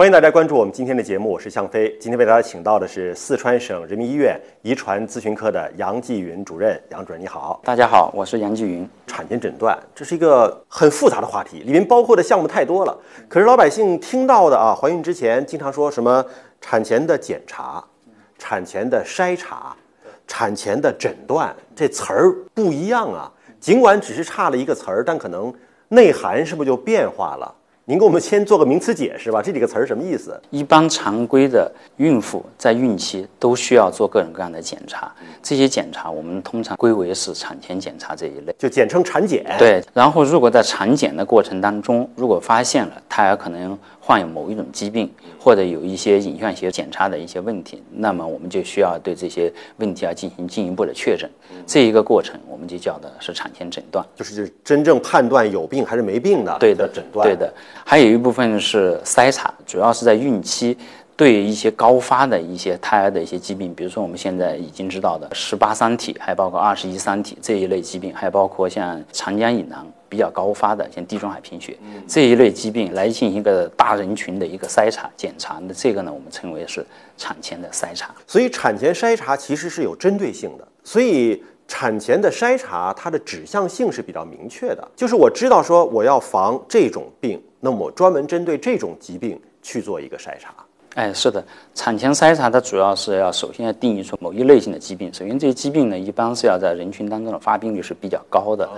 欢迎大家关注我们今天的节目，我是向飞。今天为大家请到的是四川省人民医院遗传咨询科的杨继云主任。杨主任你好，大家好，我是杨继云。产前诊断这是一个很复杂的话题，里面包括的项目太多了。可是老百姓听到的啊，怀孕之前经常说什么产前的检查、产前的筛查、产前的诊断，这词儿不一样啊。尽管只是差了一个词儿，但可能内涵是不是就变化了？您给我们先做个名词解释吧，这几个词儿什么意思？一般常规的孕妇在孕期都需要做各种各样的检查，这些检查我们通常归为是产前检查这一类，就简称产检。对，然后如果在产检的过程当中，如果发现了胎儿可能患有某一种疾病，或者有一些影像学检查的一些问题，那么我们就需要对这些问题要进行进一步的确诊。这一个过程我们就叫的是产前诊断，就是真正判断有病还是没病的对的诊断。对的。还有一部分是筛查，主要是在孕期，对一些高发的一些胎儿的一些疾病，比如说我们现在已经知道的十八三体，还包括二十一三体这一类疾病，还包括像长江以南比较高发的像地中海贫血这一类疾病，来进行一个大人群的一个筛查检查。那这个呢，我们称为是产前的筛查。所以产前筛查其实是有针对性的，所以。产前的筛查，它的指向性是比较明确的，就是我知道说我要防这种病，那么我专门针对这种疾病去做一个筛查。哎，是的，产前筛查它主要是要首先要定义出某一类型的疾病，首先这些疾病呢，一般是要在人群当中的发病率是比较高的。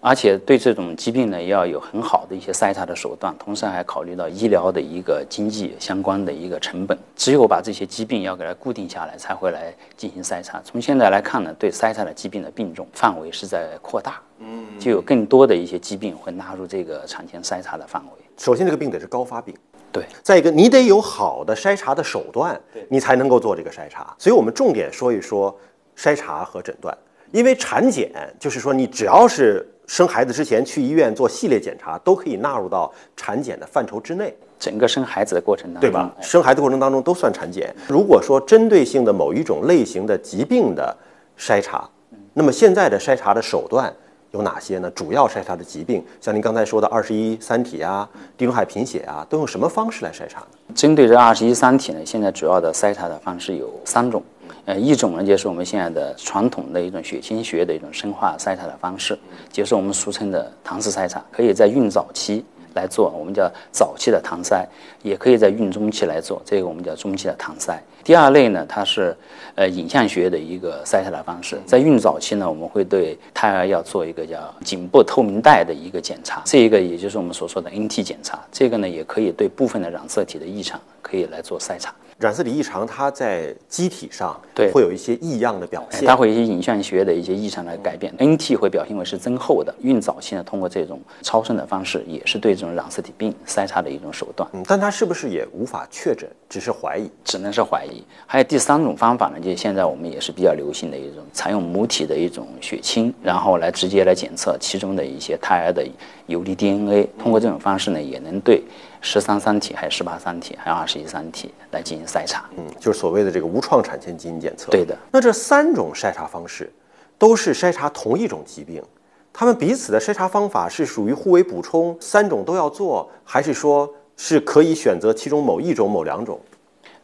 而且对这种疾病呢，也要有很好的一些筛查的手段，同时还考虑到医疗的一个经济相关的一个成本。只有把这些疾病要给它固定下来，才会来进行筛查。从现在来看呢，对筛查的疾病的病种范围是在扩大，嗯，就有更多的一些疾病会纳入这个产前筛查的范围。首先，这个病得是高发病，对；再一个，你得有好的筛查的手段，对，你才能够做这个筛查。所以我们重点说一说筛查和诊断，因为产检就是说你只要是。生孩子之前去医院做系列检查，都可以纳入到产检的范畴之内。整个生孩子的过程当中，对吧？生孩子过程当中都算产检。如果说针对性的某一种类型的疾病的筛查，那么现在的筛查的手段有哪些呢？主要筛查的疾病，像您刚才说的二十一三体啊、地中海贫血啊，都用什么方式来筛查呢？针对这二十一三体呢，现在主要的筛查的方式有三种。呃，一种呢就是我们现在的传统的一种血清学的一种生化筛查的方式，就是我们俗称的唐氏筛查，可以在孕早期来做，我们叫早期的唐筛，也可以在孕中期来做，这个我们叫中期的唐筛。第二类呢，它是呃影像学的一个筛查的方式，在孕早期呢，我们会对胎儿要做一个叫颈部透明带的一个检查，这一个也就是我们所说的 NT 检查，这个呢也可以对部分的染色体的异常可以来做筛查。染色体异常，它在机体上对会有一些异样的表现，它会有一些影像学的一些异常的改变。NT 会表现为是增厚的。孕早期呢，通过这种超声的方式，也是对这种染色体病筛查的一种手段。嗯，但它是不是也无法确诊，只是怀疑？只能是怀疑。还有第三种方法呢，就是现在我们也是比较流行的一种，采用母体的一种血清，然后来直接来检测其中的一些胎儿的游离 DNA。通过这种方式呢，也能对。十三三体，还有十八三体，还有二十一三体来进行筛查，嗯，就是所谓的这个无创产前基因检测。对的。那这三种筛查方式，都是筛查同一种疾病，他们彼此的筛查方法是属于互为补充，三种都要做，还是说是可以选择其中某一种、某两种？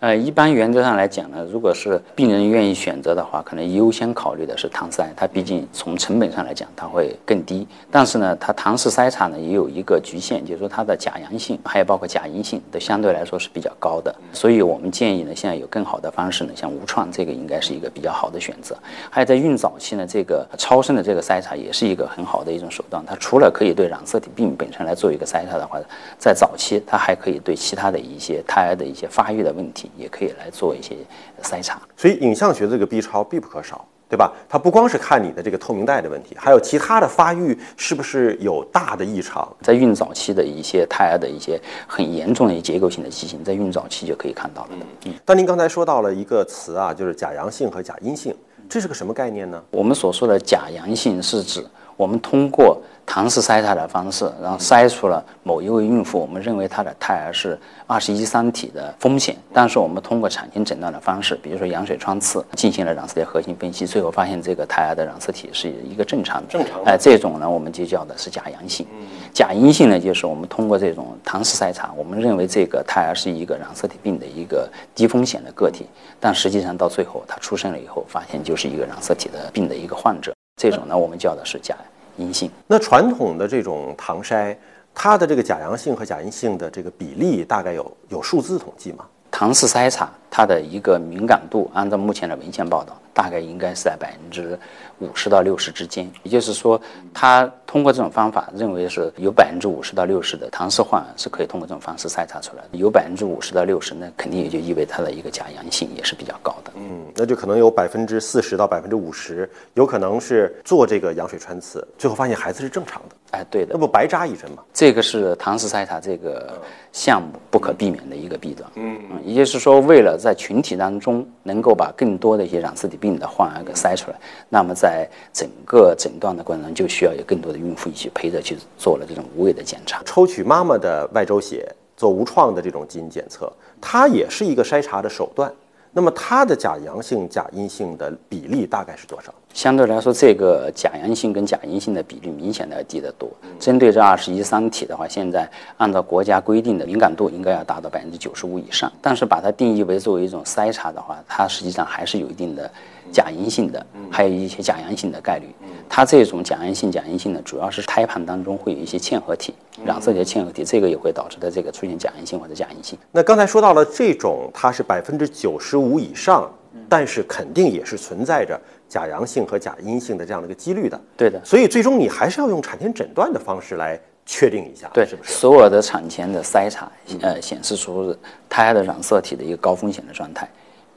呃，一般原则上来讲呢，如果是病人愿意选择的话，可能优先考虑的是唐筛，它毕竟从成本上来讲，它会更低。但是呢，它唐氏筛查呢也有一个局限，就是说它的假阳性，还有包括假阴性，都相对来说是比较高的。所以我们建议呢，现在有更好的方式呢，像无创这个应该是一个比较好的选择。还有在孕早期呢，这个超声的这个筛查也是一个很好的一种手段。它除了可以对染色体病本身来做一个筛查的话，在早期它还可以对其他的一些胎儿的一些发育的问题。也可以来做一些筛查，所以影像学这个 B 超必不可少，对吧？它不光是看你的这个透明带的问题，还有其他的发育是不是有大的异常。在孕早期的一些胎儿的一些很严重的结构性的畸形，在孕早期就可以看到了。嗯，但您刚才说到了一个词啊，就是假阳性和假阴性，这是个什么概念呢？我们所说的假阳性是指我们通过唐氏筛查的方式，然后筛出了某一位孕妇，我们认为她的胎儿是二十一三体的风险，但是我们通过产前诊断的方式，比如说羊水穿刺，进行了染色体核心分析，最后发现这个胎儿的染色体是一个正常的，正常的。哎，这种呢我们就叫的是假阳性。假阴性呢，就是我们通过这种唐氏筛查，我们认为这个胎儿是一个染色体病的一个低风险的个体，但实际上到最后他出生了以后，发现就是一个染色体的病的一个患者，这种呢我们叫的是假阴性。那传统的这种唐筛，它的这个假阳性和假阴性的这个比例大概有有数字统计吗？唐氏筛查它的一个敏感度，按照目前的文献报道，大概应该是在百分之五十到六十之间。也就是说，他通过这种方法，认为是有百分之五十到六十的唐氏患儿是可以通过这种方式筛查出来的。有百分之五十到六十，那肯定也就意味它的一个假阳性也是比较高的。嗯，那就可能有百分之四十到百分之五十，有可能是做这个羊水穿刺，最后发现孩子是正常的，哎，对的那，不白扎一针吗？这个是唐氏筛查这个项目不可避免的一个弊端。嗯，也就是说，为了在群体当中能够把更多的一些染色体病的患儿给筛出来，那么在整个诊断的过程中，就需要有更多的孕妇一起陪着去做了这种无谓的检查。抽取妈妈的外周血做无创的这种基因检测，它也是一个筛查的手段。那么它的假阳性、假阴性的比例大概是多少？相对来说，这个假阳性跟假阴性的比例明显的要低得多。针对这二十一三体的话，现在按照国家规定的敏感度应该要达到百分之九十五以上。但是把它定义为作为一种筛查的话，它实际上还是有一定的假阴性的，还有一些假阳性的概率。它这种假阳性、假阴性呢，主要是胎盘当中会有一些嵌合体，染色体的嵌合体，这个也会导致的这个出现假阳性或者假阴性。那刚才说到了这种，它是百分之九十五以上，但是肯定也是存在着假阳性和假阴性的这样的一个几率的。对的，所以最终你还是要用产前诊断的方式来确定一下，对，是不是？所有的产前的筛查，呃，显示出胎儿的染色体的一个高风险的状态，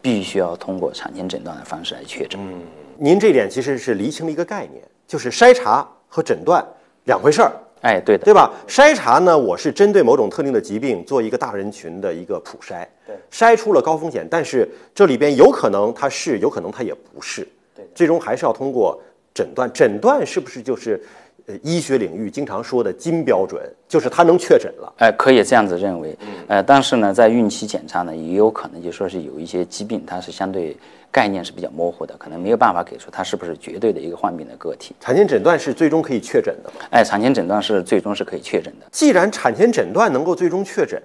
必须要通过产前诊断的方式来确诊。嗯您这点其实是厘清了一个概念，就是筛查和诊断两回事儿，哎，对的，对吧？筛查呢，我是针对某种特定的疾病做一个大人群的一个普筛，对，筛出了高风险，但是这里边有可能它是，有可能它也不是，对最终还是要通过诊断。诊断是不是就是呃医学领域经常说的金标准，就是它能确诊了？哎，可以这样子认为，呃，但是呢，在孕期检查呢，也有可能就说是有一些疾病，它是相对概念是比较模糊的，可能没有办法给出它是不是绝对的一个患病的个体。产前诊断是最终可以确诊的吗？哎，产前诊断是最终是可以确诊的。既然产前诊断能够最终确诊，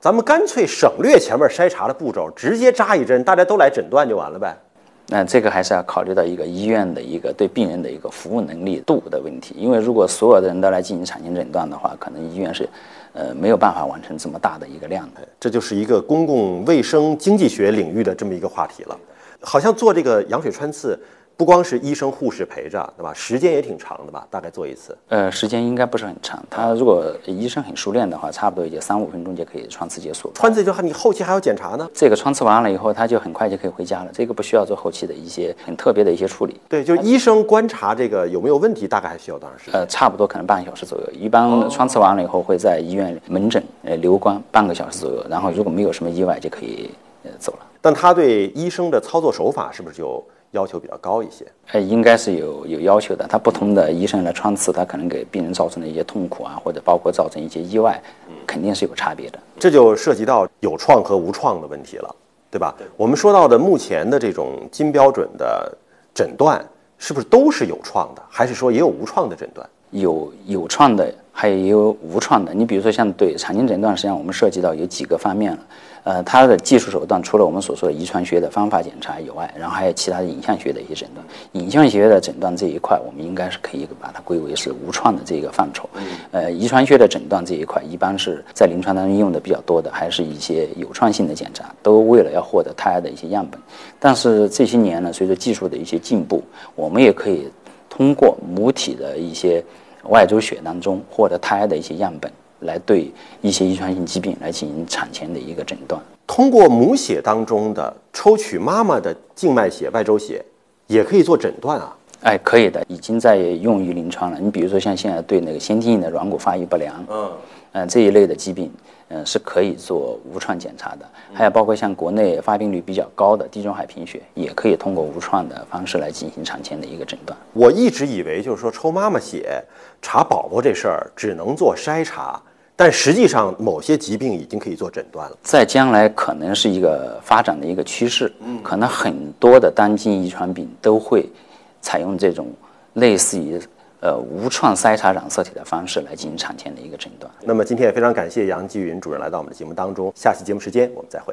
咱们干脆省略前面筛查的步骤，直接扎一针，大家都来诊断就完了呗。那这个还是要考虑到一个医院的一个对病人的一个服务能力度的问题，因为如果所有的人都来进行产前诊断的话，可能医院是，呃，没有办法完成这么大的一个量的。这就是一个公共卫生经济学领域的这么一个话题了。好像做这个羊水穿刺，不光是医生护士陪着，对吧？时间也挺长的吧？大概做一次。呃，时间应该不是很长，他如果医生很熟练的话，差不多也就三五分钟就可以穿刺结束。穿刺就你后期还要检查呢。这个穿刺完了以后，他就很快就可以回家了，这个不需要做后期的一些很特别的一些处理。对，就是医生观察这个有没有问题，大概还需要多长时间？呃，差不多可能半个小时左右。一般穿刺完了以后，会在医院门诊呃留观半个小时左右，然后如果没有什么意外，就可以呃走了。但他对医生的操作手法是不是就要求比较高一些？呃，应该是有有要求的。他不同的医生来穿刺，他可能给病人造成的一些痛苦啊，或者包括造成一些意外，肯定是有差别的。这就涉及到有创和无创的问题了，对吧？我们说到的目前的这种金标准的诊断，是不是都是有创的，还是说也有无创的诊断？有有创的，还有无创的。你比如说像对产前诊断，实际上我们涉及到有几个方面了。呃，它的技术手段除了我们所说的遗传学的方法检查以外，然后还有其他的影像学的一些诊断。影像学的诊断这一块，我们应该是可以把它归为是无创的这个范畴。呃，遗传学的诊断这一块，一般是在临床当中用的比较多的，还是一些有创性的检查，都为了要获得胎儿的一些样本。但是这些年呢，随着技术的一些进步，我们也可以通过母体的一些外周血当中获得胎儿的一些样本，来对一些遗传性疾病来进行产前的一个诊断。通过母血当中的抽取妈妈的静脉血、外周血，也可以做诊断啊。哎，可以的，已经在用于临床了。你比如说像现在对那个先天性的软骨发育不良，嗯，嗯、这一类的疾病，嗯、是可以做无创检查的。还有包括像国内发病率比较高的地中海贫血，也可以通过无创的方式来进行产前的一个诊断。我一直以为就是说抽妈妈血查宝宝这事儿只能做筛查，但实际上某些疾病已经可以做诊断了。在将来可能是一个发展的一个趋势，嗯可能很多的单基因遗传病都会采用这种类似于呃无创筛查染色体的方式来进行产前的一个诊断。那么今天也非常感谢杨继云主任来到我们的节目当中，下期节目时间我们再会。